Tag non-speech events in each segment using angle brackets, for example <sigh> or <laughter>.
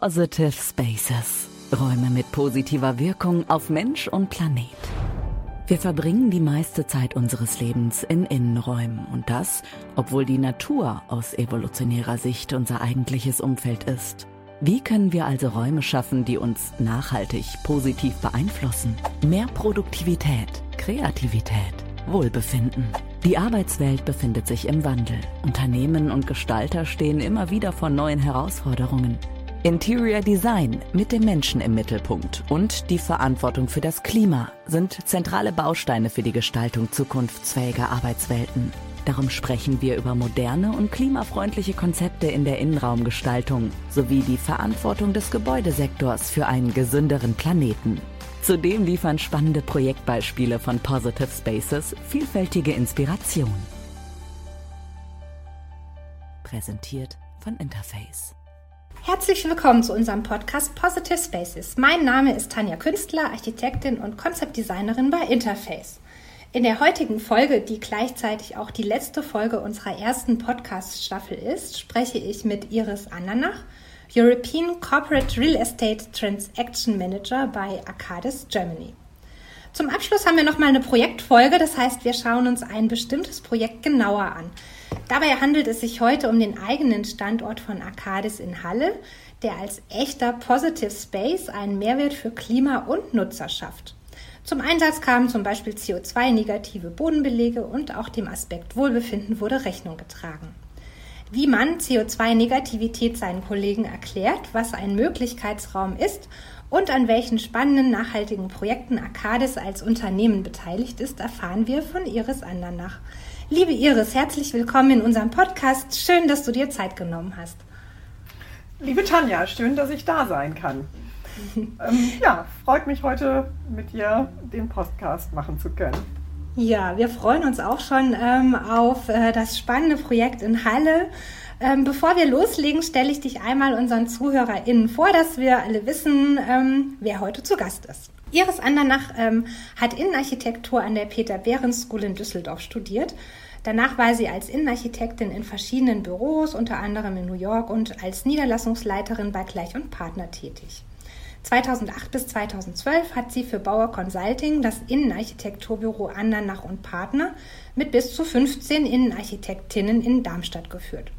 Positive Spaces. Räume mit positiver Wirkung auf Mensch und Planet. Wir verbringen die meiste Zeit unseres Lebens in Innenräumen und das, obwohl die Natur aus evolutionärer Sicht unser eigentliches Umfeld ist. Wie können wir also Räume schaffen, die uns nachhaltig positiv beeinflussen? Mehr Produktivität, Kreativität, Wohlbefinden. Die Arbeitswelt befindet sich im Wandel. Unternehmen und Gestalter stehen immer wieder vor neuen Herausforderungen. Interior Design mit dem Menschen im Mittelpunkt und die Verantwortung für das Klima sind zentrale Bausteine für die Gestaltung zukunftsfähiger Arbeitswelten. Darum sprechen wir über moderne und klimafreundliche Konzepte in der Innenraumgestaltung sowie die Verantwortung des Gebäudesektors für einen gesünderen Planeten. Zudem liefern spannende Projektbeispiele von Positive Spaces vielfältige Inspiration. Präsentiert von Interface. Herzlich willkommen zu unserem Podcast Positive Spaces. Mein Name ist Tanja Künstler, Architektin und Konzeptdesignerin bei Interface. In der heutigen Folge, die gleichzeitig auch die letzte Folge unserer ersten Podcast-Staffel ist, spreche ich mit Iris Ananach, European Corporate Real Estate Transaction Manager bei Arcadis Germany. Zum Abschluss haben wir nochmal eine Projektfolge, das heißt, wir schauen uns ein bestimmtes Projekt genauer an. Dabei handelt es sich heute um den eigenen Standort von Arcadis in Halle, der als echter Positive Space einen Mehrwert für Klima und Nutzer schafft. Zum Einsatz kamen zum Beispiel CO2-negative Bodenbelege und auch dem Aspekt Wohlbefinden wurde Rechnung getragen. Wie man CO2-Negativität seinen Kollegen erklärt, was ein Möglichkeitsraum ist und an welchen spannenden nachhaltigen Projekten Arcadis als Unternehmen beteiligt ist, erfahren wir von Iris Andernach. Liebe Iris, herzlich willkommen in unserem Podcast. Schön, dass du dir Zeit genommen hast. Liebe Tanja, schön, dass ich da sein kann. <laughs> ähm, ja, freut mich heute mit dir den Podcast machen zu können. Ja, wir freuen uns auch schon ähm, auf äh, das spannende Projekt in Halle. Ähm, bevor wir loslegen, stelle ich dich einmal unseren ZuhörerInnen vor, dass wir alle wissen, ähm, wer heute zu Gast ist. Iris Andernach ähm, hat Innenarchitektur an der Peter Behrens School in Düsseldorf studiert. Danach war sie als Innenarchitektin in verschiedenen Büros, unter anderem in New York und als Niederlassungsleiterin bei Gleich und Partner tätig. 2008 bis 2012 hat sie für Bauer Consulting das Innenarchitekturbüro Andernach und Partner mit bis zu 15 Innenarchitektinnen in Darmstadt geführt.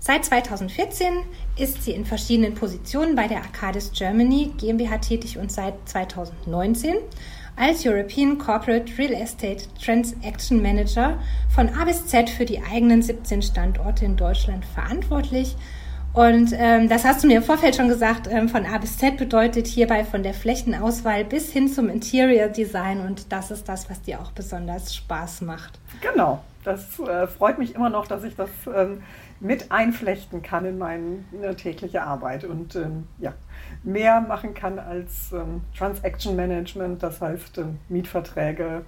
Seit 2014 ist sie in verschiedenen Positionen bei der Arcadis Germany GmbH tätig und seit 2019 als European Corporate Real Estate Transaction Manager von A bis Z für die eigenen 17 Standorte in Deutschland verantwortlich. Und ähm, das hast du mir im Vorfeld schon gesagt, ähm, von A bis Z bedeutet hierbei von der Flächenauswahl bis hin zum Interior Design und das ist das, was dir auch besonders Spaß macht. Genau, das äh, freut mich immer noch, dass ich das ähm, mit einflechten kann in meine tägliche Arbeit und ähm, ja, mehr machen kann als ähm, Transaction Management, das heißt ähm, Mietverträge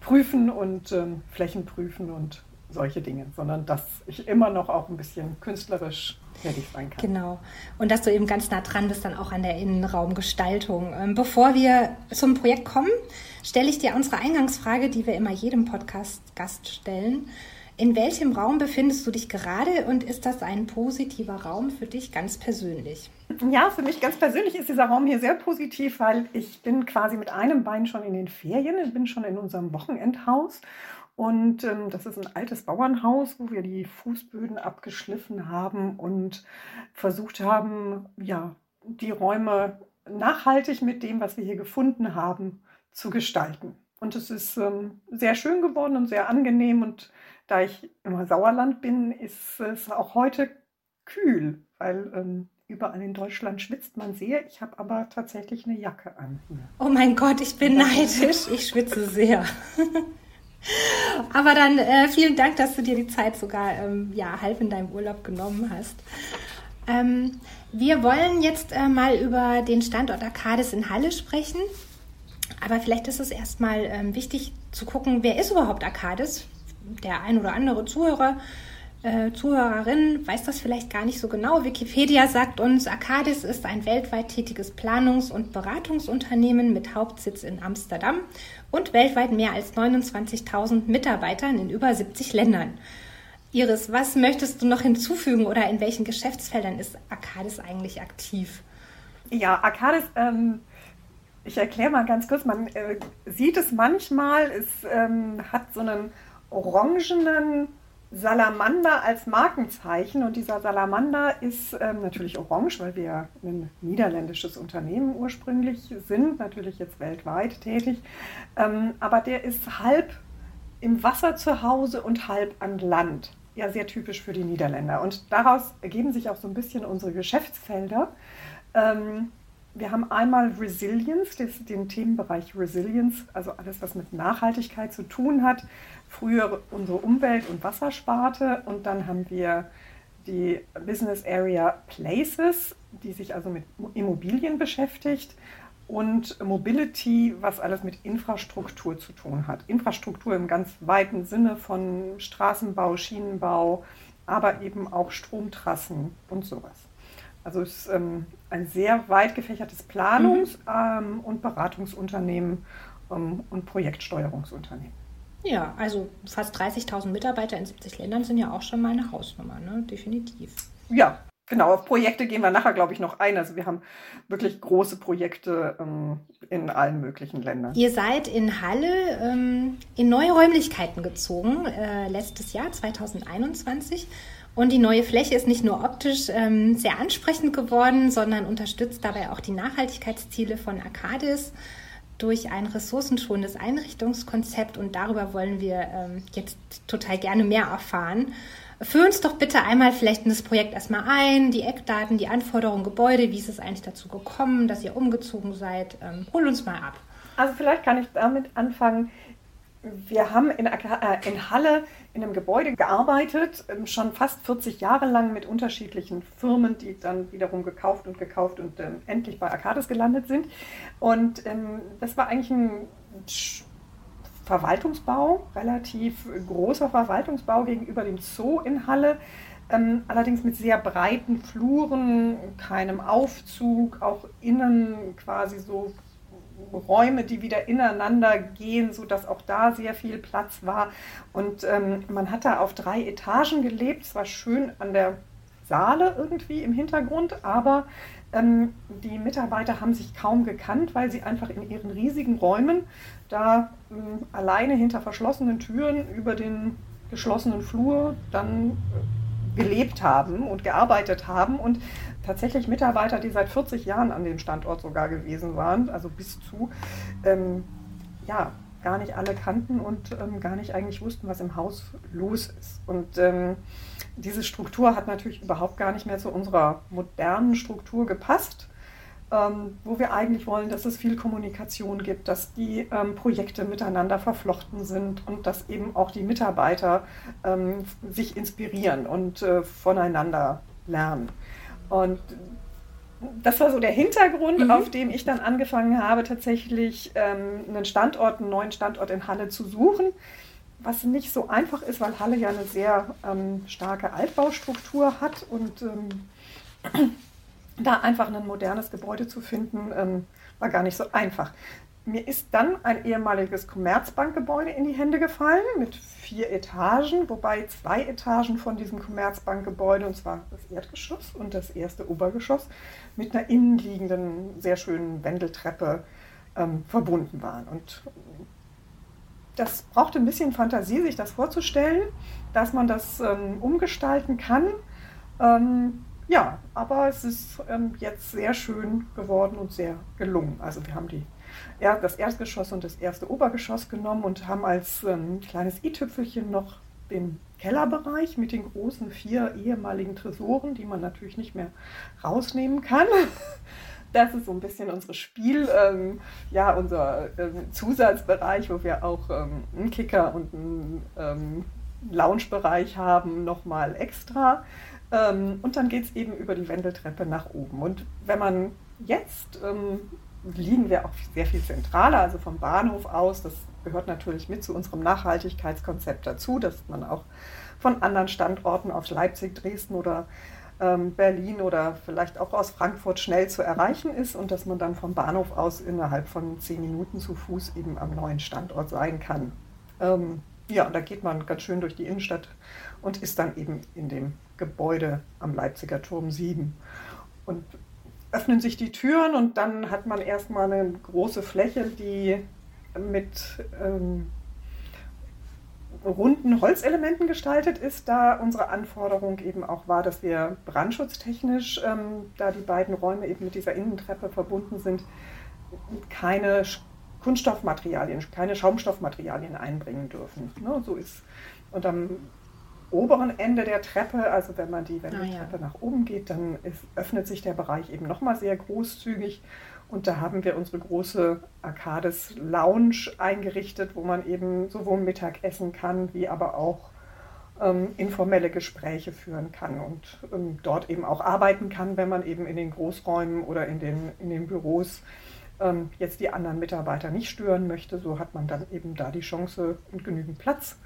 prüfen und ähm, Flächen prüfen und solche Dinge, sondern dass ich immer noch auch ein bisschen künstlerisch tätig sein kann. Genau. Und dass du eben ganz nah dran bist dann auch an der Innenraumgestaltung. Ähm, bevor wir zum Projekt kommen, stelle ich dir unsere Eingangsfrage, die wir immer jedem Podcast-Gast stellen. In welchem Raum befindest du dich gerade und ist das ein positiver Raum für dich ganz persönlich? Ja, für mich ganz persönlich ist dieser Raum hier sehr positiv, weil ich bin quasi mit einem Bein schon in den Ferien, ich bin schon in unserem Wochenendhaus und ähm, das ist ein altes Bauernhaus, wo wir die Fußböden abgeschliffen haben und versucht haben, ja, die Räume nachhaltig mit dem, was wir hier gefunden haben, zu gestalten. Und es ist ähm, sehr schön geworden und sehr angenehm und da ich im Sauerland bin, ist es auch heute kühl, weil ähm, überall in Deutschland schwitzt man sehr. Ich habe aber tatsächlich eine Jacke an. Oh mein Gott, ich bin neidisch. Ich schwitze sehr. <laughs> aber dann äh, vielen Dank, dass du dir die Zeit sogar ähm, ja, halb in deinem Urlaub genommen hast. Ähm, wir wollen jetzt äh, mal über den Standort Arcadis in Halle sprechen. Aber vielleicht ist es erstmal ähm, wichtig zu gucken, wer ist überhaupt Arcadis? der ein oder andere Zuhörer, äh, Zuhörerin weiß das vielleicht gar nicht so genau. Wikipedia sagt uns, Arcadis ist ein weltweit tätiges Planungs- und Beratungsunternehmen mit Hauptsitz in Amsterdam und weltweit mehr als 29.000 Mitarbeitern in über 70 Ländern. Iris, was möchtest du noch hinzufügen oder in welchen Geschäftsfeldern ist Arcadis eigentlich aktiv? Ja, Arcades, ähm, ich erkläre mal ganz kurz, man äh, sieht es manchmal, es ähm, hat so einen orangenen Salamander als Markenzeichen und dieser Salamander ist ähm, natürlich orange, weil wir ein niederländisches Unternehmen ursprünglich sind, natürlich jetzt weltweit tätig, ähm, aber der ist halb im Wasser zu Hause und halb an Land. Ja, sehr typisch für die Niederländer. Und daraus ergeben sich auch so ein bisschen unsere Geschäftsfelder. Ähm, wir haben einmal Resilience, den Themenbereich Resilience, also alles, was mit Nachhaltigkeit zu tun hat. Früher unsere Umwelt- und Wassersparte. Und dann haben wir die Business Area Places, die sich also mit Immobilien beschäftigt. Und Mobility, was alles mit Infrastruktur zu tun hat. Infrastruktur im ganz weiten Sinne von Straßenbau, Schienenbau, aber eben auch Stromtrassen und sowas. Also es ist ähm, ein sehr weit gefächertes Planungs- mhm. ähm, und Beratungsunternehmen ähm, und Projektsteuerungsunternehmen. Ja, also fast 30.000 Mitarbeiter in 70 Ländern sind ja auch schon mal eine Hausnummer, ne? definitiv. Ja, genau. Auf Projekte gehen wir nachher, glaube ich, noch ein. Also wir haben wirklich große Projekte ähm, in allen möglichen Ländern. Ihr seid in Halle ähm, in neue Räumlichkeiten gezogen, äh, letztes Jahr, 2021. Und die neue Fläche ist nicht nur optisch ähm, sehr ansprechend geworden, sondern unterstützt dabei auch die Nachhaltigkeitsziele von Arcadis durch ein ressourcenschonendes Einrichtungskonzept. Und darüber wollen wir ähm, jetzt total gerne mehr erfahren. Führ uns doch bitte einmal vielleicht in das Projekt erstmal ein, die Eckdaten, die Anforderungen, Gebäude, wie ist es eigentlich dazu gekommen, dass ihr umgezogen seid. Ähm, hol uns mal ab. Also vielleicht kann ich damit anfangen. Wir haben in, äh, in Halle in einem Gebäude gearbeitet, ähm, schon fast 40 Jahre lang mit unterschiedlichen Firmen, die dann wiederum gekauft und gekauft und ähm, endlich bei Arcades gelandet sind. Und ähm, das war eigentlich ein Verwaltungsbau, relativ großer Verwaltungsbau gegenüber dem Zoo in Halle. Ähm, allerdings mit sehr breiten Fluren, keinem Aufzug, auch innen quasi so Räume, die wieder ineinander gehen, sodass auch da sehr viel Platz war. Und ähm, man hat da auf drei Etagen gelebt. Es war schön an der Saale irgendwie im Hintergrund, aber ähm, die Mitarbeiter haben sich kaum gekannt, weil sie einfach in ihren riesigen Räumen da ähm, alleine hinter verschlossenen Türen über den geschlossenen Flur dann äh, gelebt haben und gearbeitet haben. Und tatsächlich Mitarbeiter, die seit 40 Jahren an dem Standort sogar gewesen waren, also bis zu, ähm, ja, gar nicht alle kannten und ähm, gar nicht eigentlich wussten, was im Haus los ist. Und ähm, diese Struktur hat natürlich überhaupt gar nicht mehr zu unserer modernen Struktur gepasst, ähm, wo wir eigentlich wollen, dass es viel Kommunikation gibt, dass die ähm, Projekte miteinander verflochten sind und dass eben auch die Mitarbeiter ähm, sich inspirieren und äh, voneinander lernen. Und das war so der Hintergrund, mhm. auf dem ich dann angefangen habe, tatsächlich ähm, einen Standort, einen neuen Standort in Halle zu suchen. Was nicht so einfach ist, weil Halle ja eine sehr ähm, starke Altbaustruktur hat und ähm, <clears throat> da einfach ein modernes Gebäude zu finden, ähm, war gar nicht so einfach. Mir ist dann ein ehemaliges Commerzbankgebäude in die Hände gefallen mit vier Etagen, wobei zwei Etagen von diesem Commerzbankgebäude, und zwar das Erdgeschoss und das erste Obergeschoss, mit einer innenliegenden, sehr schönen Wendeltreppe ähm, verbunden waren. Und das brauchte ein bisschen Fantasie, sich das vorzustellen, dass man das ähm, umgestalten kann. Ähm, ja, aber es ist ähm, jetzt sehr schön geworden und sehr gelungen. Also wir haben die das Erdgeschoss und das erste Obergeschoss genommen und haben als ähm, kleines i-Tüpfelchen noch den Kellerbereich mit den großen vier ehemaligen Tresoren, die man natürlich nicht mehr rausnehmen kann. <laughs> Das ist so ein bisschen unsere Spiel, ähm, ja, unser ähm, Zusatzbereich, wo wir auch ähm, einen Kicker und einen ähm, Loungebereich haben, nochmal extra. Ähm, und dann geht es eben über die Wendeltreppe nach oben. Und wenn man jetzt liegen wir auch sehr viel zentraler, also vom Bahnhof aus. Das gehört natürlich mit zu unserem Nachhaltigkeitskonzept dazu, dass man auch von anderen Standorten aus Leipzig, Dresden oder ähm, Berlin oder vielleicht auch aus Frankfurt schnell zu erreichen ist und dass man dann vom Bahnhof aus innerhalb von zehn Minuten zu Fuß eben am neuen Standort sein kann. Ähm, ja, und da geht man ganz schön durch die Innenstadt und ist dann eben in dem Gebäude am Leipziger Turm 7. Und öffnen sich die Türen und dann hat man erstmal eine große Fläche, die mit ähm, runden Holzelementen gestaltet ist, da unsere Anforderung eben auch war, dass wir brandschutztechnisch, ähm, da die beiden Räume eben mit dieser Innentreppe verbunden sind, keine Kunststoffmaterialien, keine Schaumstoffmaterialien einbringen dürfen. Ne, so ist. Und am oberen Ende der Treppe, also wenn man die, wenn ah, die Treppe ja. nach oben geht, dann ist, öffnet sich der Bereich eben nochmal sehr großzügig und da haben wir unsere große Arcades Lounge eingerichtet, wo man eben sowohl Mittag essen kann, wie aber auch ähm, informelle Gespräche führen kann und ähm, dort eben auch arbeiten kann, wenn man eben in den Großräumen oder in den, in den Büros ähm, jetzt die anderen Mitarbeiter nicht stören möchte. So hat man dann eben da die Chance und genügend Platz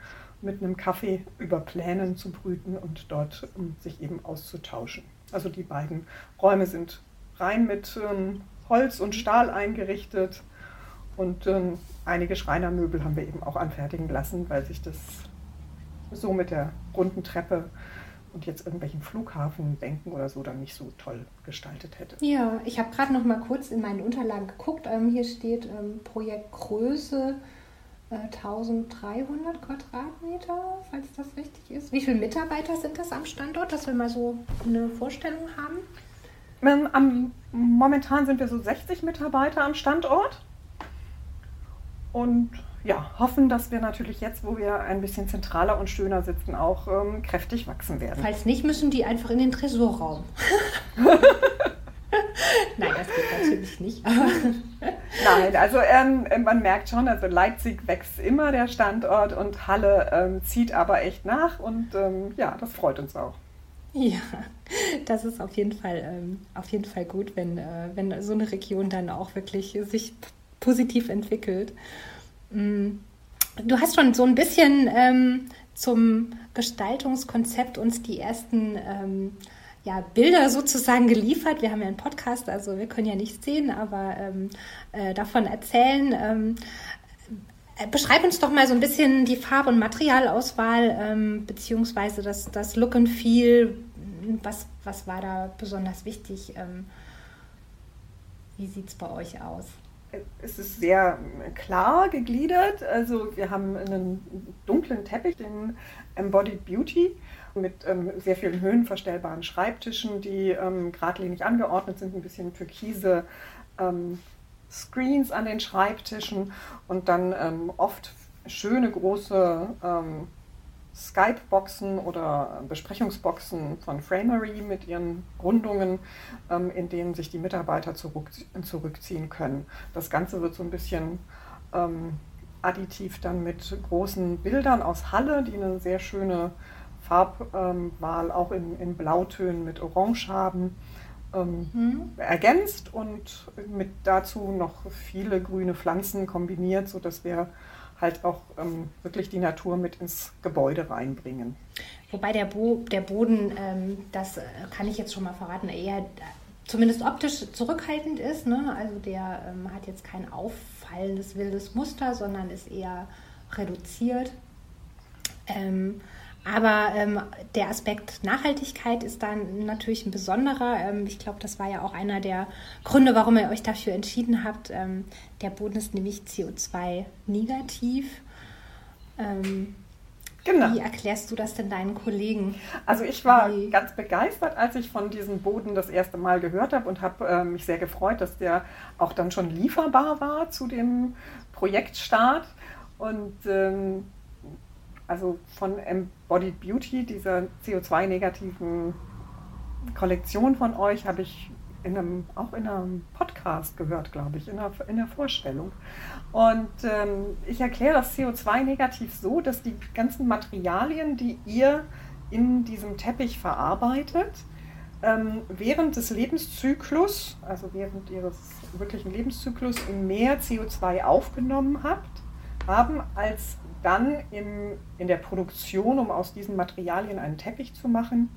mit einem Kaffee über Plänen zu brüten und dort um, sich eben auszutauschen. Also die beiden Räume sind rein mit ähm, Holz und Stahl eingerichtet. Und ähm, einige Schreinermöbel haben wir eben auch anfertigen lassen, weil sich das so mit der runden Treppe und jetzt irgendwelchen Flughafenbänken oder so dann nicht so toll gestaltet hätte. Ja, ich habe gerade noch mal kurz in meinen Unterlagen geguckt. Ähm, hier steht ähm, Projektgröße äh, 1300 Quadratmeter, falls das richtig ist. Wie viele Mitarbeiter sind das am Standort, dass wir mal so eine Vorstellung haben? Ähm, am, momentan sind wir so 60 Mitarbeiter am Standort. Und ja, hoffen, dass wir natürlich jetzt, wo wir ein bisschen zentraler und schöner sitzen, auch ähm, kräftig wachsen werden. Falls nicht, müssen die einfach in den Tresorraum. <laughs> <laughs> Nein, das geht natürlich nicht. <laughs> Nein, also ähm, man merkt schon, also Leipzig wächst immer der Standort und Halle ähm, zieht aber echt nach und ähm, ja, das freut uns auch. Ja, das ist auf jeden Fall, ähm, auf jeden Fall gut, wenn, äh, wenn so eine Region dann auch wirklich sich positiv entwickelt. Mm, du hast schon so ein bisschen ähm, zum Gestaltungskonzept uns die ersten ähm, ja, Bilder sozusagen geliefert. Wir haben ja einen Podcast, also wir können ja nichts sehen, aber ähm, äh, davon erzählen. Ähm, äh, beschreib uns doch mal so ein bisschen die Farb- und Materialauswahl, ähm, beziehungsweise das, das Look and Feel. Was, was war da besonders wichtig? Ähm, wie sieht es bei euch aus? Es ist sehr klar gegliedert. Also wir haben einen dunklen Teppich, den Embodied Beauty, mit ähm, sehr vielen höhenverstellbaren Schreibtischen, die ähm, geradlinig angeordnet sind, ein bisschen türkise ähm, Screens an den Schreibtischen und dann ähm, oft schöne große ähm, Skype-Boxen oder Besprechungsboxen von Framery mit ihren Rundungen, ähm, in denen sich die Mitarbeiter zurück, zurückziehen können. Das Ganze wird so ein bisschen ähm, additiv dann mit großen Bildern aus Halle, die eine sehr schöne Farbwahl auch in, in Blautönen mit Orange haben ähm, mhm. ergänzt und mit dazu noch viele grüne Pflanzen kombiniert, sodass wir halt auch ähm, wirklich die Natur mit ins Gebäude reinbringen. Wobei der, Bo der Boden, ähm, das äh, kann ich jetzt schon mal verraten, eher zumindest optisch zurückhaltend ist. Ne? Also der ähm, hat jetzt kein auffallendes wildes Muster, sondern ist eher reduziert. Aber ähm, der Aspekt Nachhaltigkeit ist dann natürlich ein besonderer. Ähm, ich glaube, das war ja auch einer der Gründe, warum ihr euch dafür entschieden habt. Ähm, der Boden ist nämlich CO2-negativ. Ähm, genau. Wie erklärst du das denn deinen Kollegen? Also ich war Wie? ganz begeistert, als ich von diesem Boden das erste Mal gehört habe und habe äh, mich sehr gefreut, dass der auch dann schon lieferbar war zu dem Projektstart. Und ähm, also von Embodied Beauty, dieser CO2-negativen Kollektion von euch, habe ich in einem, auch in einem Podcast gehört, glaube ich, in der, in der Vorstellung. Und ähm, ich erkläre das CO2-negativ so, dass die ganzen Materialien, die ihr in diesem Teppich verarbeitet, ähm, während des Lebenszyklus, also während ihres wirklichen Lebenszyklus, mehr CO2 aufgenommen habt, haben als dann im, in der Produktion, um aus diesen Materialien einen Teppich zu machen,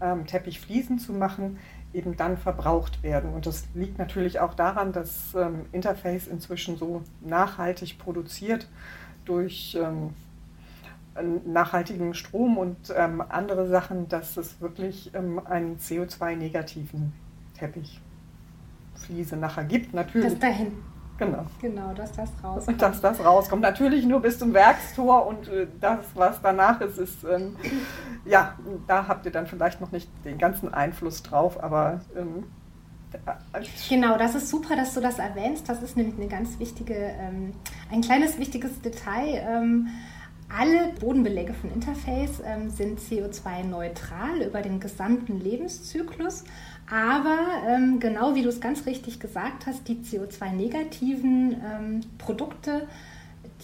ähm, Teppichfliesen zu machen, eben dann verbraucht werden. Und das liegt natürlich auch daran, dass ähm, Interface inzwischen so nachhaltig produziert durch ähm, nachhaltigen Strom und ähm, andere Sachen, dass es wirklich ähm, einen CO2-negativen Teppich Fliese nachher gibt. Natürlich. Das dahin. Genau. Genau, dass das rauskommt. Und dass das rauskommt. Natürlich nur bis zum Werkstor und äh, das, was danach ist, ist, ähm, ja, da habt ihr dann vielleicht noch nicht den ganzen Einfluss drauf, aber. Ähm, genau, das ist super, dass du das erwähnst. Das ist nämlich eine ganz wichtige, ähm, ein kleines wichtiges Detail. Ähm, alle Bodenbeläge von Interface ähm, sind CO2-neutral über den gesamten Lebenszyklus. Aber ähm, genau wie du es ganz richtig gesagt hast, die CO2-negativen ähm, Produkte,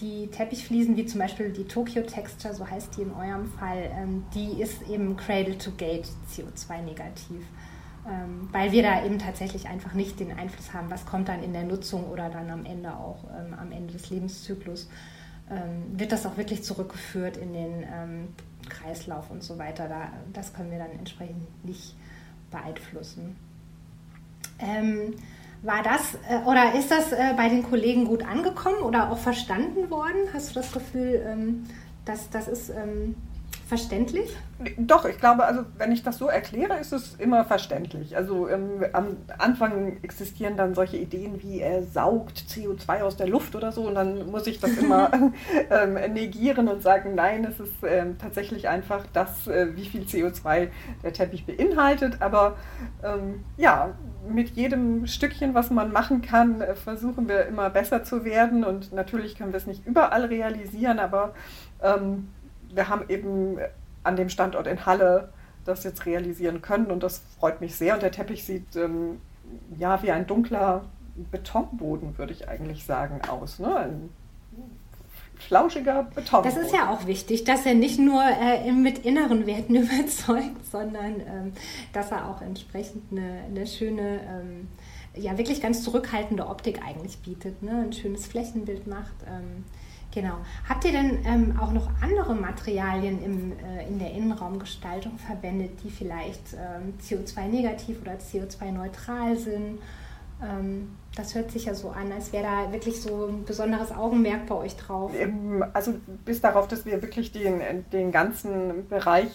die Teppichfliesen, wie zum Beispiel die Tokyo Texture, so heißt die in eurem Fall, ähm, die ist eben Cradle to Gate CO2-negativ. Ähm, weil wir da eben tatsächlich einfach nicht den Einfluss haben, was kommt dann in der Nutzung oder dann am Ende auch ähm, am Ende des Lebenszyklus. Ähm, wird das auch wirklich zurückgeführt in den Kreislauf und so weiter. Da, das können wir dann entsprechend nicht beeinflussen. Ähm, war das äh, oder ist das äh, bei den Kollegen gut angekommen oder auch verstanden worden? Hast du das Gefühl, ähm, dass das ist ähm, verständlich? Doch, ich glaube, also wenn ich das so erkläre, ist es immer verständlich. Also ähm, am Anfang existieren dann solche Ideen wie er saugt CO2 aus der Luft oder so und dann muss ich das immer <laughs> <laughs> ähm, negieren und sagen, nein, es ist ähm, tatsächlich einfach das, äh, wie viel CO2 der Teppich beinhaltet. Aber ähm, ja, mit jedem Stückchen, was man machen kann, äh, versuchen wir immer besser zu werden und natürlich können wir es nicht überall realisieren, aber ähm, wir haben eben an dem Standort in Halle das jetzt realisieren können und das freut mich sehr. Und der Teppich sieht ähm, ja wie ein dunkler Betonboden, würde ich eigentlich sagen, aus. Ne? Ein flauschiger Betonboden. Das ist ja auch wichtig, dass er nicht nur äh, mit inneren Werten <laughs> überzeugt, sondern ähm, dass er auch entsprechend eine, eine schöne, ähm, ja wirklich ganz zurückhaltende Optik eigentlich bietet, ne? ein schönes Flächenbild macht. Ähm, Genau. Habt ihr denn ähm, auch noch andere Materialien im, äh, in der Innenraumgestaltung verwendet, die vielleicht ähm, CO2-negativ oder CO2-neutral sind? Ähm, das hört sich ja so an, als wäre da wirklich so ein besonderes Augenmerk bei euch drauf. Also bis darauf, dass wir wirklich den, den ganzen Bereich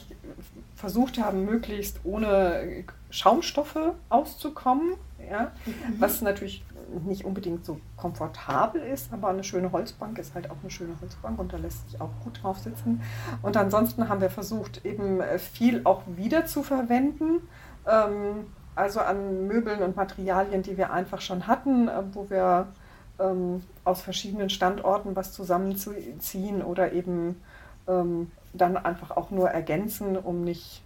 versucht haben, möglichst ohne Schaumstoffe auszukommen. Ja? Mhm. Was natürlich nicht unbedingt so komfortabel ist, aber eine schöne Holzbank ist halt auch eine schöne Holzbank und da lässt sich auch gut drauf sitzen. Und ansonsten haben wir versucht, eben äh, viel auch wieder zu verwenden. Ähm, also an Möbeln und Materialien, die wir einfach schon hatten, äh, wo wir ähm, aus verschiedenen Standorten was zusammenziehen oder eben ähm, dann einfach auch nur ergänzen, um nicht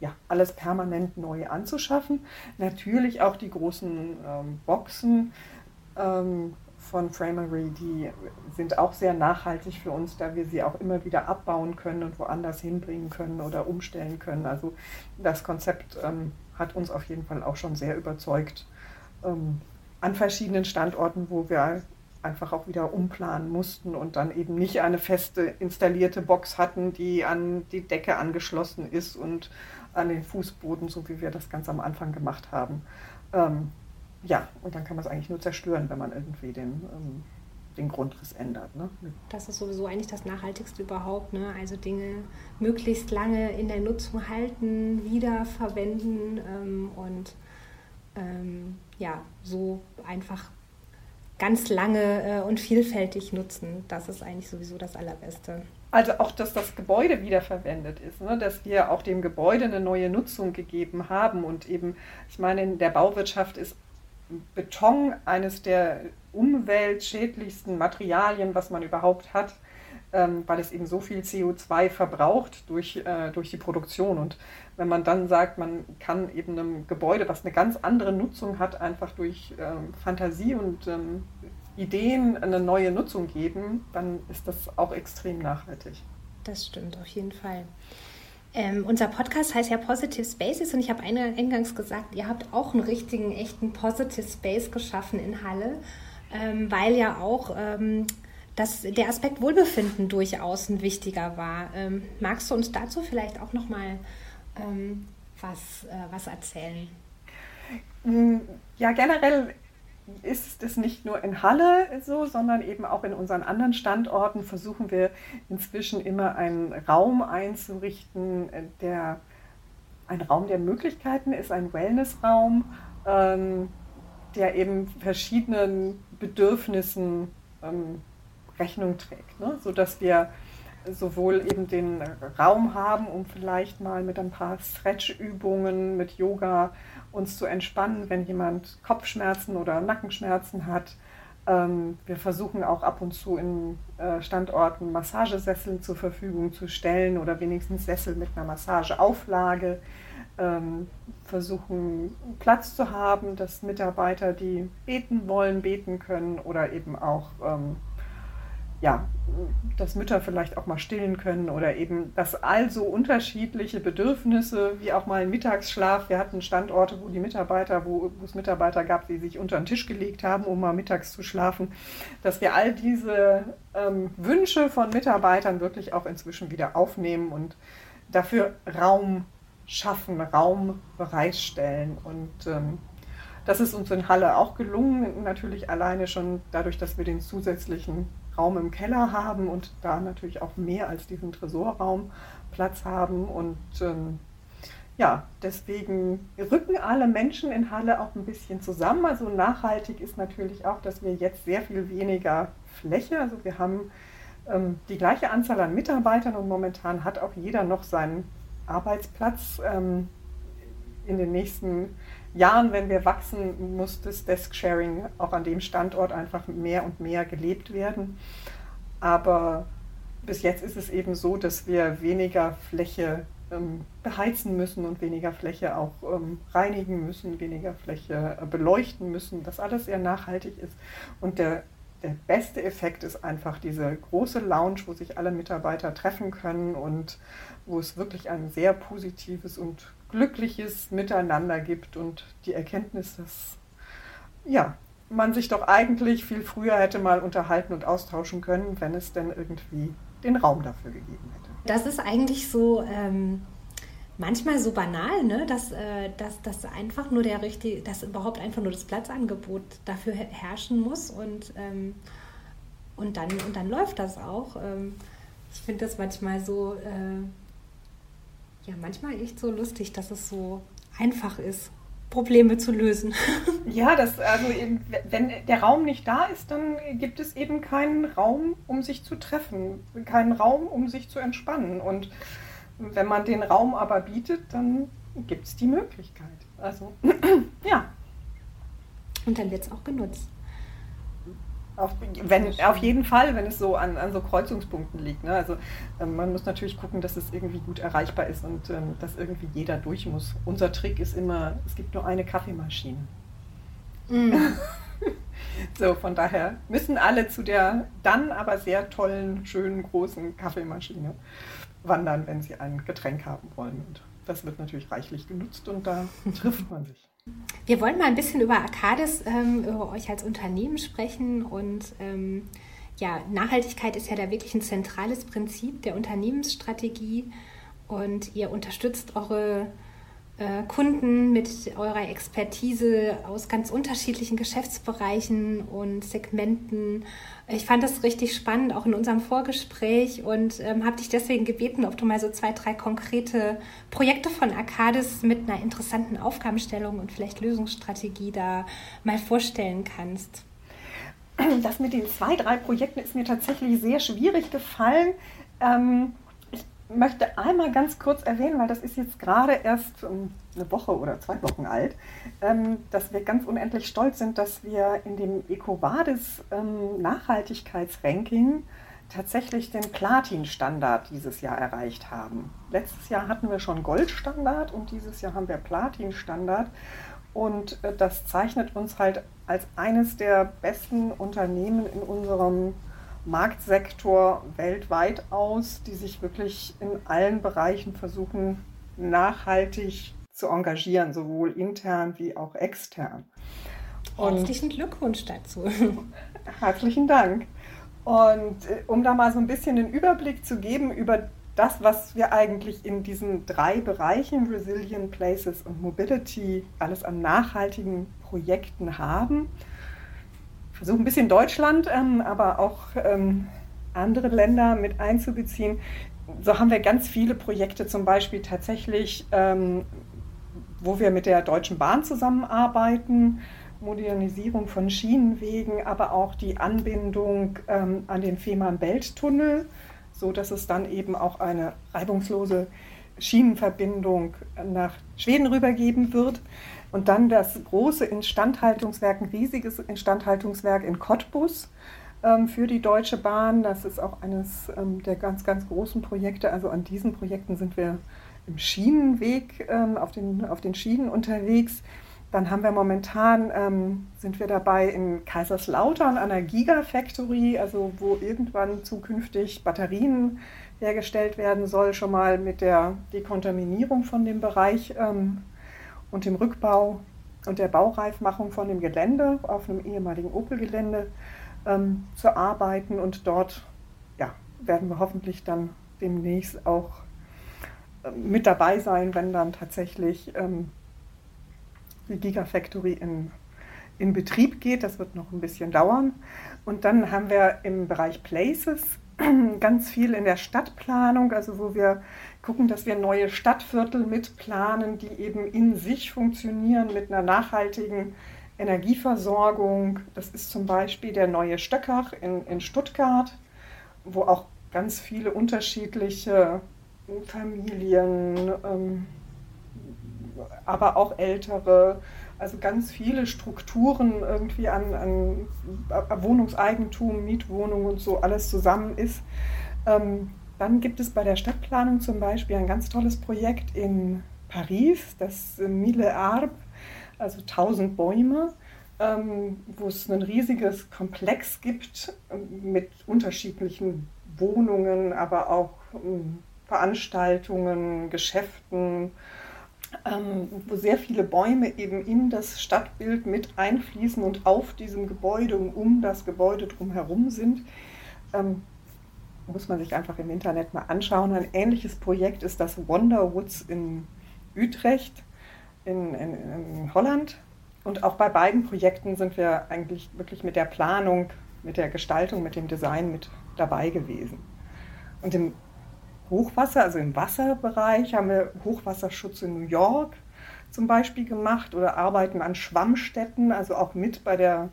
ja, alles permanent neu anzuschaffen. Natürlich auch die großen ähm, Boxen ähm, von Framery, die sind auch sehr nachhaltig für uns, da wir sie auch immer wieder abbauen können und woanders hinbringen können oder umstellen können. Also das Konzept ähm, hat uns auf jeden Fall auch schon sehr überzeugt ähm, an verschiedenen Standorten, wo wir einfach auch wieder umplanen mussten und dann eben nicht eine feste installierte Box hatten, die an die Decke angeschlossen ist und an den Fußboden, so wie wir das ganz am Anfang gemacht haben. Ähm, ja, und dann kann man es eigentlich nur zerstören, wenn man irgendwie den, ähm, den Grundriss ändert. Ne? Das ist sowieso eigentlich das Nachhaltigste überhaupt. Ne? Also Dinge möglichst lange in der Nutzung halten, wiederverwenden ähm, und ähm, ja, so einfach ganz lange äh, und vielfältig nutzen. Das ist eigentlich sowieso das Allerbeste. Also auch, dass das Gebäude wiederverwendet ist, ne? dass wir auch dem Gebäude eine neue Nutzung gegeben haben. Und eben, ich meine, in der Bauwirtschaft ist Beton eines der umweltschädlichsten Materialien, was man überhaupt hat, ähm, weil es eben so viel CO2 verbraucht durch, äh, durch die Produktion. Und wenn man dann sagt, man kann eben einem Gebäude, was eine ganz andere Nutzung hat, einfach durch ähm, Fantasie und ähm, Ideen eine neue Nutzung geben, dann ist das auch extrem nachhaltig. Das stimmt auf jeden Fall. Ähm, unser Podcast heißt ja Positive Spaces und ich habe eingangs gesagt, ihr habt auch einen richtigen, echten Positive Space geschaffen in Halle, ähm, weil ja auch ähm, das, der Aspekt Wohlbefinden durchaus ein wichtiger war. Ähm, magst du uns dazu vielleicht auch nochmal ähm, was, äh, was erzählen? Ja, generell ist es nicht nur in Halle so, sondern eben auch in unseren anderen Standorten versuchen wir inzwischen immer einen Raum einzurichten, der ein Raum der Möglichkeiten ist, ein Wellnessraum, ähm, der eben verschiedenen Bedürfnissen ähm, Rechnung trägt, ne? sodass wir sowohl eben den Raum haben, um vielleicht mal mit ein paar Stretch-Übungen, mit Yoga uns zu entspannen, wenn jemand Kopfschmerzen oder Nackenschmerzen hat. Ähm, wir versuchen auch ab und zu in äh, Standorten Massagesessel zur Verfügung zu stellen oder wenigstens Sessel mit einer Massageauflage. Ähm, versuchen Platz zu haben, dass Mitarbeiter, die beten wollen, beten können oder eben auch ähm, ja, dass Mütter vielleicht auch mal stillen können oder eben, dass also unterschiedliche Bedürfnisse, wie auch mal ein Mittagsschlaf. Wir hatten Standorte, wo die Mitarbeiter, wo, wo es Mitarbeiter gab, die sich unter den Tisch gelegt haben, um mal mittags zu schlafen, dass wir all diese ähm, Wünsche von Mitarbeitern wirklich auch inzwischen wieder aufnehmen und dafür Raum schaffen, Raum bereitstellen und ähm, das ist uns in Halle auch gelungen, natürlich alleine schon dadurch, dass wir den zusätzlichen Raum im Keller haben und da natürlich auch mehr als diesen Tresorraum Platz haben. Und ähm, ja, deswegen rücken alle Menschen in Halle auch ein bisschen zusammen. Also nachhaltig ist natürlich auch, dass wir jetzt sehr viel weniger Fläche, also wir haben ähm, die gleiche Anzahl an Mitarbeitern und momentan hat auch jeder noch seinen Arbeitsplatz. Ähm, in den nächsten Jahren, wenn wir wachsen, muss das Desk-Sharing auch an dem Standort einfach mehr und mehr gelebt werden. Aber bis jetzt ist es eben so, dass wir weniger Fläche ähm, beheizen müssen und weniger Fläche auch ähm, reinigen müssen, weniger Fläche äh, beleuchten müssen, dass alles sehr nachhaltig ist. Und der, der beste Effekt ist einfach diese große Lounge, wo sich alle Mitarbeiter treffen können und wo es wirklich ein sehr positives und glückliches Miteinander gibt und die Erkenntnis, dass ja, man sich doch eigentlich viel früher hätte mal unterhalten und austauschen können, wenn es denn irgendwie den Raum dafür gegeben hätte. Das ist eigentlich so ähm, manchmal so banal, ne? dass, äh, dass, dass einfach nur der richtige, dass überhaupt einfach nur das Platzangebot dafür herrschen muss und, ähm, und, dann, und dann läuft das auch. Ähm, ich finde das manchmal so. Äh, ja manchmal echt so lustig, dass es so einfach ist, Probleme zu lösen. <laughs> Ja, das, also eben, wenn der Raum nicht da ist, dann gibt es eben keinen Raum, um sich zu treffen, keinen Raum, um sich zu entspannen. Und wenn man den Raum aber bietet, dann gibt es die Möglichkeit. Also, <clears throat> ja. Und dann wird es auch genutzt. Auf, wenn, auf jeden Fall, wenn es so an, an so Kreuzungspunkten liegt. Ne? Also ähm, man muss natürlich gucken, dass es irgendwie gut erreichbar ist und ähm, dass irgendwie jeder durch muss. Unser Trick ist immer, es gibt nur eine Kaffeemaschine. Mm. <laughs> so, von daher müssen alle zu der dann aber sehr tollen, schönen, großen Kaffeemaschine wandern, wenn sie ein Getränk haben wollen. Und das wird natürlich reichlich genutzt und da trifft man sich. Wir wollen mal ein bisschen über Arcadis, ähm, über euch als Unternehmen sprechen und ähm, ja, Nachhaltigkeit ist ja da wirklich ein zentrales Prinzip der Unternehmensstrategie und ihr unterstützt eure Kunden mit eurer Expertise aus ganz unterschiedlichen Geschäftsbereichen und Segmenten. Ich fand das richtig spannend, auch in unserem Vorgespräch und ähm, habe dich deswegen gebeten, ob du mal so zwei, drei konkrete Projekte von Arcadis mit einer interessanten Aufgabenstellung und vielleicht Lösungsstrategie da mal vorstellen kannst. Das mit den zwei, drei Projekten ist mir tatsächlich sehr schwierig gefallen. Ähm möchte einmal ganz kurz erwähnen, weil das ist jetzt gerade erst eine Woche oder zwei Wochen alt, ähm, dass wir ganz unendlich stolz sind, dass wir in dem EcoVadis ähm, Nachhaltigkeitsranking tatsächlich den Platin-Standard dieses Jahr erreicht haben. Letztes Jahr hatten wir schon Goldstandard und dieses Jahr haben wir Platin-Standard. Und äh, das zeichnet uns halt als eines der besten Unternehmen in unserem Marktsektor weltweit aus, die sich wirklich in allen Bereichen versuchen, nachhaltig zu engagieren, sowohl intern wie auch extern. Und herzlichen Glückwunsch dazu. <laughs> Herzlichen Dank. Und äh, um da mal so ein bisschen den Überblick zu geben über das, was wir eigentlich in diesen drei Bereichen Resilient Places und Mobility alles an nachhaltigen Projekten haben, versuche ein bisschen Deutschland, ähm, aber auch ähm, andere Länder mit einzubeziehen. So haben wir ganz viele Projekte, zum Beispiel tatsächlich ähm, wo wir mit der Deutschen Bahn zusammenarbeiten. Modernisierung von Schienenwegen, aber auch die Anbindung ähm, an den Fehmarn-Belt-Tunnel, so dass es dann eben auch eine reibungslose Schienenverbindung nach Schweden rübergeben wird. Und dann das große Instandhaltungswerk, ein riesiges Instandhaltungswerk in Cottbus ähm, für die Deutsche Bahn. Das ist auch eines ähm, der ganz, ganz großen Projekte. Also an diesen Projekten sind wir im Schienenweg, ähm, auf, den, auf den Schienen unterwegs. Dann haben wir momentan, ähm, sind wir dabei in Kaiserslautern an einer Gigafactory, also wo irgendwann zukünftig Batterien hergestellt werden soll, schon mal mit der Dekontaminierung von dem Bereich ähm, und dem Rückbau und der Baureifmachung von dem Gelände auf einem ehemaligen Opel-Gelände ähm, zu arbeiten. Und dort ja, werden wir hoffentlich dann demnächst auch äh, mit dabei sein, wenn dann tatsächlich ähm, die Gigafactory in, in Betrieb geht. Das wird noch ein bisschen dauern. Und dann haben wir im Bereich Places <clears throat> ganz viel in der Stadtplanung, also wo wir gucken, dass wir neue Stadtviertel mitplanen, die eben in sich funktionieren mit einer nachhaltigen Energieversorgung. Das ist zum Beispiel der neue Stöckach in, in Stuttgart, wo auch ganz viele unterschiedliche Familien, ähm, aber auch ältere, also ganz viele Strukturen irgendwie an, an Wohnungseigentum, Mietwohnungen und so alles zusammen ist. Ähm, dann gibt es bei der Stadtplanung zum Beispiel ein ganz tolles Projekt in Paris, das Mille Arb, also 1000 Bäume, ähm, wo es ein riesiges Komplex gibt mit unterschiedlichen Wohnungen, aber auch ähm, Veranstaltungen, Geschäften, ähm, wo sehr viele Bäume eben in das Stadtbild mit einfließen und auf diesem Gebäude und um das Gebäude drumherum sind. Muss man sich einfach im Internet mal anschauen. Ein ähnliches Projekt ist das Wonderwoods in Utrecht in, in, in Holland. Und auch bei beiden Projekten sind wir eigentlich wirklich mit der Planung, mit der Gestaltung, mit dem Design mit dabei gewesen. Und im Hochwasser, also im Wasserbereich, haben wir Hochwasserschutz in New York zum Beispiel gemacht oder arbeiten an Schwammstätten, also auch mit bei der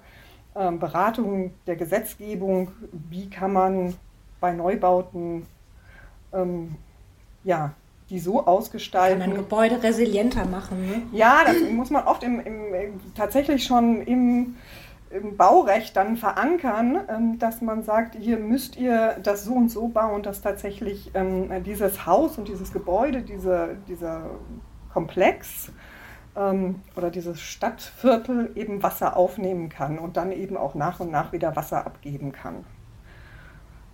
ähm, Beratung der Gesetzgebung, wie kann man bei Neubauten ähm, ja, die so ausgestalten. Kann man Gebäude resilienter machen. Ne? Ja, das muss man oft im, im, tatsächlich schon im im Baurecht dann verankern, ähm, dass man sagt, hier müsst ihr das so und so bauen, dass tatsächlich ähm, dieses Haus und dieses Gebäude, diese, dieser Komplex ähm, oder dieses Stadtviertel eben Wasser aufnehmen kann und dann eben auch nach und nach wieder Wasser abgeben kann.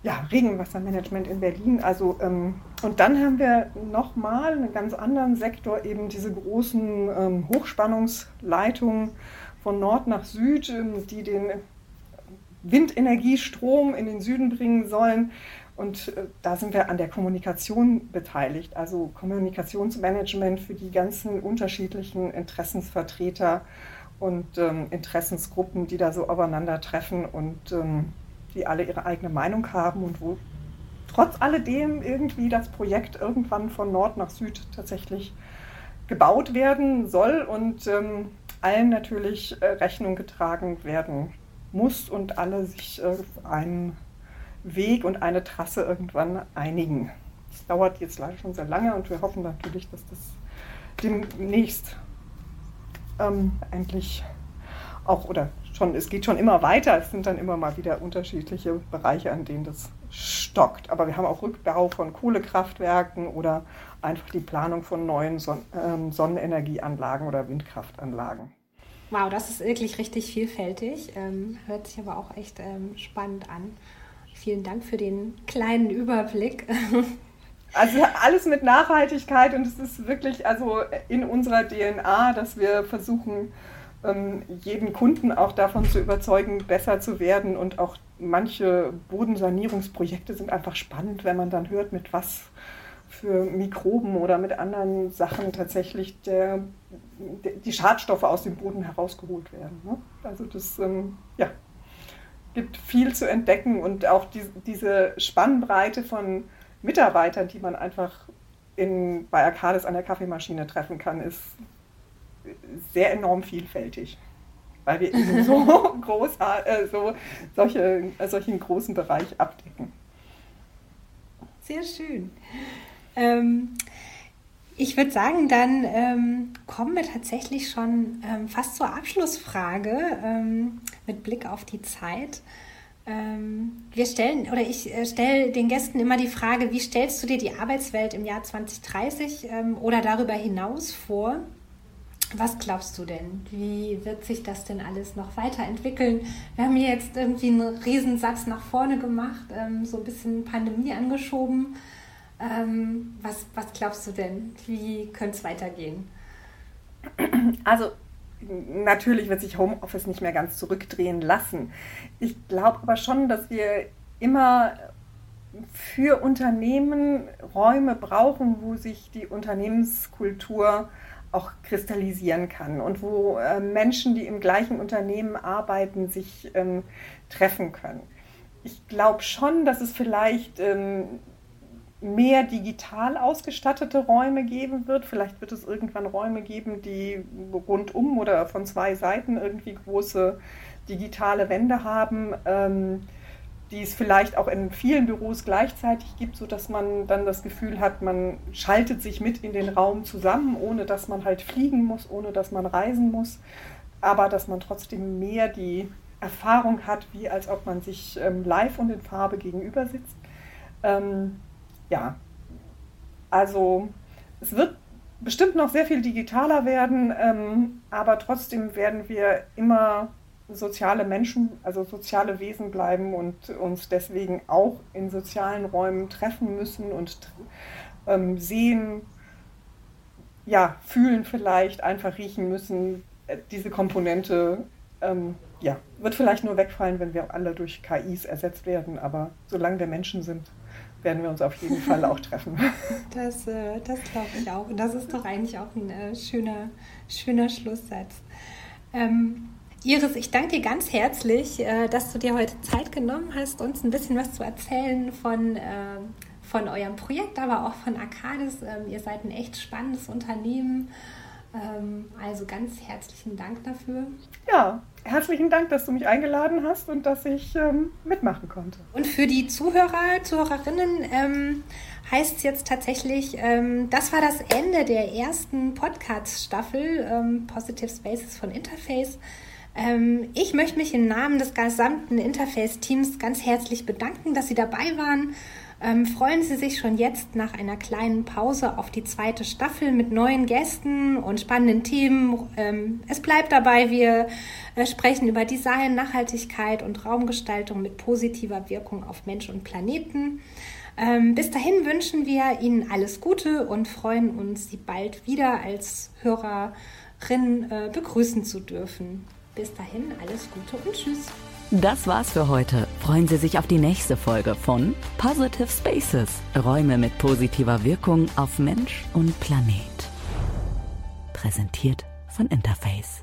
Ja, Regenwassermanagement in Berlin. Also, und dann haben wir nochmal einen ganz anderen Sektor, eben diese großen Hochspannungsleitungen von Nord nach Süd, ähm, die den Windenergiestrom in den Süden bringen sollen. Und äh, da sind wir an der Kommunikation beteiligt, also Kommunikationsmanagement für die ganzen unterschiedlichen Interessensvertreter und ähm, Interessensgruppen, die da so aufeinandertreffen und ähm, die alle ihre eigene Meinung haben und wo trotz alledem irgendwie das Projekt irgendwann von Nord nach Süd tatsächlich gebaut werden soll. Und ähm, allen natürlich äh, Rechnung getragen werden muss und alle sich äh, einen Weg und eine Trasse irgendwann einigen. Das dauert jetzt leider schon sehr lange und wir hoffen natürlich, dass das demnächst ähm, endlich auch oder schon, es geht schon immer weiter, es sind dann immer mal wieder unterschiedliche Bereiche, an denen das stockt. Aber wir haben auch Rückbau von Kohlekraftwerken oder einfach die Planung von neuen Son ähm, Sonnenenergieanlagen oder Windkraftanlagen. Wow, das ist wirklich richtig vielfältig. Ähm, hört sich aber auch echt ähm, spannend an. Vielen Dank für den kleinen Überblick. <laughs> Also alles mit Nachhaltigkeit und es ist wirklich also in unserer DNA, dass wir versuchen, jeden Kunden auch davon zu überzeugen, besser zu werden. Und auch manche Bodensanierungsprojekte sind einfach spannend, wenn man dann hört, mit was für Mikroben oder mit anderen Sachen tatsächlich der, die Schadstoffe aus dem Boden herausgeholt werden. Ne? Also das ähm, ja, gibt viel zu entdecken und auch die, diese Spannbreite von Mitarbeitern, die man einfach in, bei Arcades an der Kaffeemaschine treffen kann, ist sehr enorm vielfältig, weil wir eben so, <laughs> groß, äh, so solche, äh, solchen großen Bereich abdecken. Sehr schön. Ähm, ich würde sagen, dann ähm, kommen wir tatsächlich schon ähm, fast zur Abschlussfrage ähm, mit Blick auf die Zeit. Ähm, wir stellen oder ich äh, stelle den Gästen immer die Frage, wie stellst du dir die Arbeitswelt im Jahr 2030 ähm, oder darüber hinaus vor? Was glaubst du denn? Wie wird sich das denn alles noch weiterentwickeln? Wir haben hier jetzt irgendwie einen Riesensatz nach vorne gemacht, ähm, so ein bisschen Pandemie angeschoben. Ähm, was, was glaubst du denn? Wie könnte es weitergehen? Also natürlich wird sich Homeoffice nicht mehr ganz zurückdrehen lassen. Ich glaube aber schon, dass wir immer für Unternehmen Räume brauchen, wo sich die Unternehmenskultur auch kristallisieren kann und wo äh, Menschen, die im gleichen Unternehmen arbeiten, sich ähm, treffen können. Ich glaube schon, dass es vielleicht ähm, mehr digital ausgestattete Räume geben wird. Vielleicht wird es irgendwann Räume geben, die rundum oder von zwei Seiten irgendwie große digitale Wände haben, ähm, die es vielleicht auch in vielen Büros gleichzeitig gibt, sodass man dann das Gefühl hat, man schaltet sich mit in den Raum zusammen, ohne dass man halt fliegen muss, ohne dass man reisen muss, aber dass man trotzdem mehr die Erfahrung hat, wie als ob man sich ähm, live und in Farbe gegenüber sitzt. Ähm, ja, also es wird bestimmt noch sehr viel digitaler werden, ähm, aber trotzdem werden wir immer soziale Menschen, also soziale Wesen bleiben und uns deswegen auch in sozialen Räumen treffen müssen und ähm, sehen, ja, fühlen vielleicht, einfach riechen müssen. Äh, diese Komponente ähm, ja, wird vielleicht nur wegfallen, wenn wir alle durch KIs ersetzt werden, aber solange wir Menschen sind, werden wir uns auf jeden Fall auch treffen. <laughs> Das, äh, das glaube ich auch. Und das ist doch eigentlich auch ein äh, schöner, schöner Schlusssatz. Ähm, Iris, ich danke dir ganz herzlich, äh, dass du dir heute Zeit genommen hast, uns ein bisschen was zu erzählen von, äh, von eurem Projekt, aber auch von Arcadis. Ähm, ihr seid ein echt spannendes Unternehmen. Ähm, also ganz herzlichen Dank dafür. Ja, herzlichen Dank, dass du mich eingeladen hast und dass ich ähm, mitmachen konnte. Und für die Zuhörer, Zuhörerinnen ähm, heißt es jetzt tatsächlich, ähm, das war das Ende der ersten Podcast-Staffel ähm, Positive Spaces von Interface. Ähm, ich möchte mich im Namen des gesamten Interface-Teams ganz herzlich bedanken, dass Sie dabei waren. Ähm, freuen Sie sich schon jetzt nach einer kleinen Pause auf die zweite Staffel mit neuen Gästen und spannenden Themen. Ähm, es bleibt dabei, wir äh, sprechen über Design, Nachhaltigkeit und Raumgestaltung mit positiver Wirkung auf Mensch und Planeten. Ähm, bis dahin wünschen wir Ihnen alles Gute und freuen uns, Sie bald wieder als Hörerin äh, begrüßen zu dürfen. Bis dahin alles Gute und Tschüss. Das war's für heute. Freuen Sie sich auf die nächste Folge von Positive Spaces. Räume mit positiver Wirkung auf Mensch und Planet. Präsentiert von Interface.